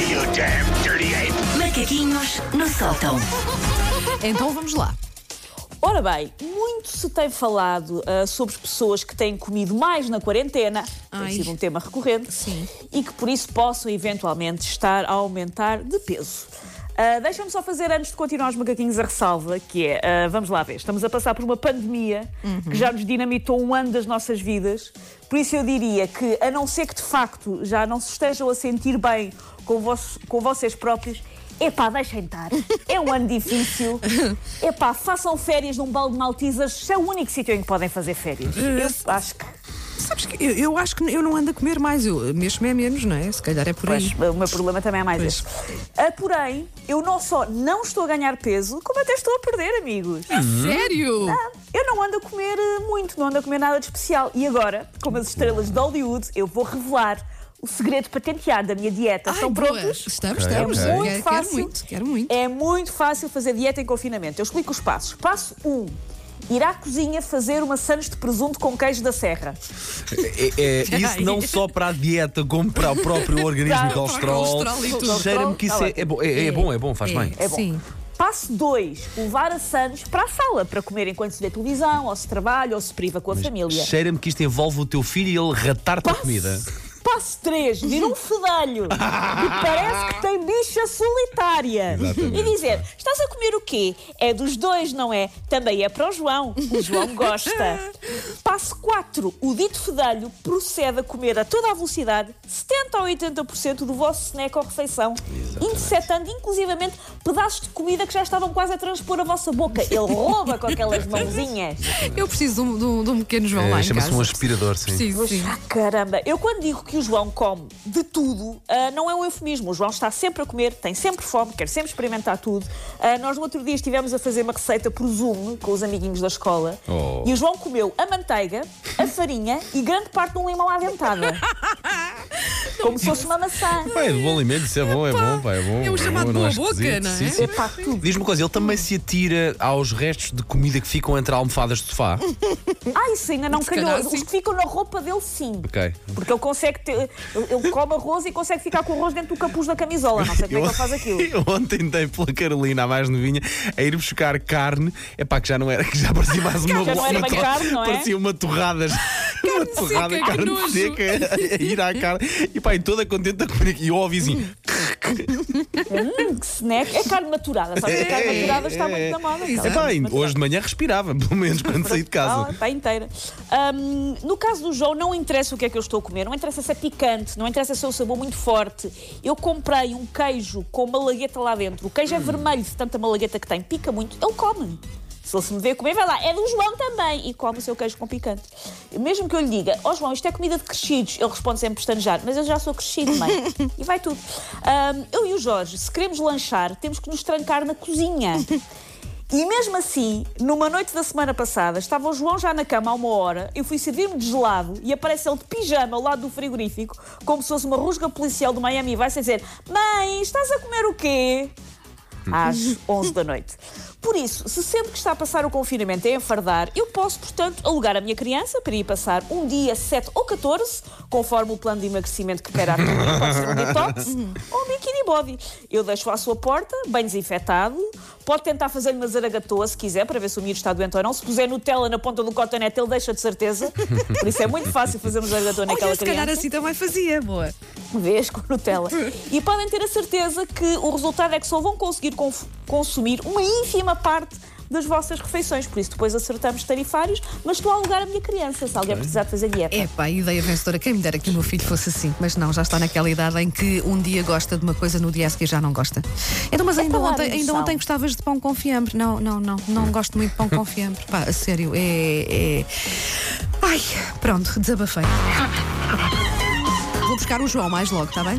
you damn dirty ape! Macaquinhos no sótão. Então vamos lá. Ora bem, muito se tem falado ah, sobre pessoas que têm comido mais na quarentena, Ai. tem sido um tema recorrente, Sim. e que por isso possam eventualmente estar a aumentar de peso. Ah, Deixa-me só fazer, antes de continuar os macaquinhos, a ressalva, que é, ah, vamos lá ver, estamos a passar por uma pandemia que já nos dinamitou um ano das nossas vidas, por isso eu diria que, a não ser que de facto já não se estejam a sentir bem com, vos- com vocês próprios, Epá, deixem estar. É um ano difícil. Epá, façam férias num balde de maltesas. Isso é o único sítio em que podem fazer férias. Eu acho que. Sabes que eu, eu acho que eu não ando a comer mais, eu mesmo é menos, não é? Se calhar é por aí. Pois, o meu problema também é mais Pois. esse. Ah, porém, eu não só não estou a ganhar peso, como até estou a perder, amigos. Sério? Eu não ando a comer eh, muito, não ando a comer nada de especial. E agora, como as estrelas de Hollywood, eu vou revelar o segredo patenteado da minha dieta. Ai, Estão boa. prontos? Estamos, estamos. ok. Muito Quero, fácil. quero muito, quero muito. É muito fácil fazer dieta em confinamento. Eu explico os passos. Passo 1. Um, ir à cozinha fazer uma sandes de presunto com queijo da serra. É, é, isso não só para a dieta, como para o próprio organismo e o colesterol. e. Cheira-me que isso é, é bom, é, é bom, é bom, faz bem. É bom. Sim. Passo 2. Levar a sandes para a sala para comer enquanto se vê televisão, ou se trabalha, ou se priva com a família. Cheira-me que isto envolve o teu filho e ele ratar-te a comida. Passo 3, vir um fedelho que parece que tem bicha solitária. Exatamente. E dizer: estás a comer o quê? É dos dois, não é? Também é para o João. O João gosta. Passo 4, o dito fedelho procede a comer a toda a velocidade 70 ou 80% do vosso snack ou refeição, interceptando inclusivamente pedaços de comida que já estavam quase a transpor a vossa boca. Ele rouba com aquelas mãozinhas. Eu preciso de um, de um- de um pequeno João lá É, em Chama-se um aspirador, sim. Preciso, sim. Ah, caramba, eu quando digo que o João come de tudo, ah, não é um eufemismo. O João está sempre a comer, tem sempre fome, quer sempre experimentar tudo. Ah, nós no outro dia estivemos a fazer uma receita por Zoom com os amiguinhos da escola Oh. e o João comeu a manteiga, a farinha e grande parte de um limão à dentada. Como se fosse uma maçã. Pá, é de bom alimento, isso é bom, é bom, pá, é bom. É o chamado boa boca, não é? Sim, sim. Tudo. Diz-me uma coisa, ele também se atira aos restos de comida que ficam entre almofadas de sofá? Ah, isso ainda não calhou. calhar, Os que ficam na roupa dele, sim. Ok. Porque ele consegue ter. Ele, ele come arroz e consegue ficar com o arroz dentro do capuz da camisola. Não sei como é que ele faz aquilo. Eu ontem dei pela Carolina, a mais novinha, a ir buscar carne. É pá, que já não era, que já parecia mais uma Já não era bem carne, não é? Parecia uma torrada. Uma torrada, seca, que carne nojo. seca, a ir à carne. E pá, e toda contente a comer aqui. E eu ouvi assim. Hum, que snack. É carne maturada. Sabe que a carne maturada está muito na moda. É Carne pá, hoje de manhã respirava, pelo menos quando saí de Ah, casa. está inteira. Ahm, no caso do João, não interessa o que é que eu estou a comer, não interessa se é picante, não interessa se é o sabor muito forte. Eu comprei um queijo com malagueta lá dentro. O queijo é vermelho de tanta malagueta que tem, pica muito. Ele come. Se ele se me vê comer, vai lá, é do João também. E come o seu queijo com picante. Mesmo que eu lhe diga, ó João, isto é comida de crescidos, ele responde sempre pestanejar, mas eu já sou crescido, mãe. e vai tudo. Ahm, eu e o Jorge, se queremos lanchar, temos que nos trancar na cozinha. E mesmo assim, numa noite da semana passada, estava o João já na cama há uma hora, eu fui servir-me de gelado e aparece ele de pijama ao lado do frigorífico, como se fosse uma rusga policial do Miami e vai-se dizer: Mãe, estás a comer o quê? Às 11 da noite. Por isso, se sempre que está a passar o confinamento é enfardar, eu posso, portanto, alugar a minha criança para ir passar um dia 7 ou 14, conforme o plano de emagrecimento que queira atingir, pode ser um detox ou um bikini body. Eu deixo à sua porta, bem desinfetado, pode tentar fazer-lhe uma zaragatoa se quiser, para ver se o miúdo está doente ou não. Se puser Nutella na ponta do cotonete, ele deixa de certeza. Por isso é muito fácil fazermos zaragatoa naquela Olha, se calhar criança assim também fazia, boa. vez com Nutella. E podem ter a certeza que o resultado é que só vão conseguir consumir uma ínfima parte das vossas refeições. Por isso depois acertamos tarifários, mas estou a alugar a minha criança, se alguém precisar de fazer dieta. É pá, ideia vencedora. Quem me dera que o meu filho fosse assim. Mas não, já está naquela idade em que um dia gosta de uma coisa, no dia a seguir já não gosta. Então, mas ainda para dar ontem, ainda ontem gostavas de pão com fiambre. Não, não, não, não gosto muito de pão com fiambre. Pá, a sério, é. é... Ai, pronto, desabafei. Vou buscar o João mais logo, está bem?